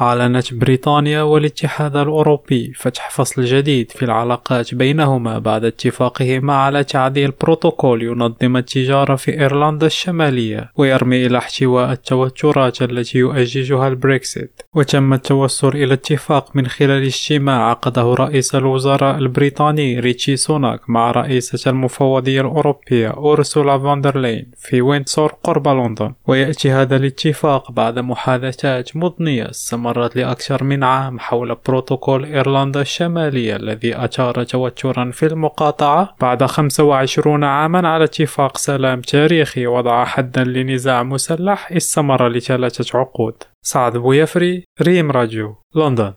أعلنت بريطانيا والاتحاد الأوروبي فتح فصل جديد في العلاقات بينهما بعد اتفاقهما على تعديل بروتوكول ينظم التجارة في إيرلندا الشمالية ويرمي إلى احتواء التوترات التي يؤججها البريكسيت. وتم التوصل إلى اتفاق من خلال اجتماع عقده رئيس الوزراء البريطاني ريشي سوناك مع رئيسة المفوضية الأوروبية أورسولا فاندرلين في ويندسور قرب لندن. ويأتي هذا الاتفاق بعد محادثات مضنية استمرت لأكثر من عام حول بروتوكول إيرلندا الشمالية الذي أثار توترا في المقاطعة. بعد 25 عاما على اتفاق سلام تاريخي وضع حدا لنزاع مسلح استمر لثلاثة عقود. سعد بويفري ريم راديو لندن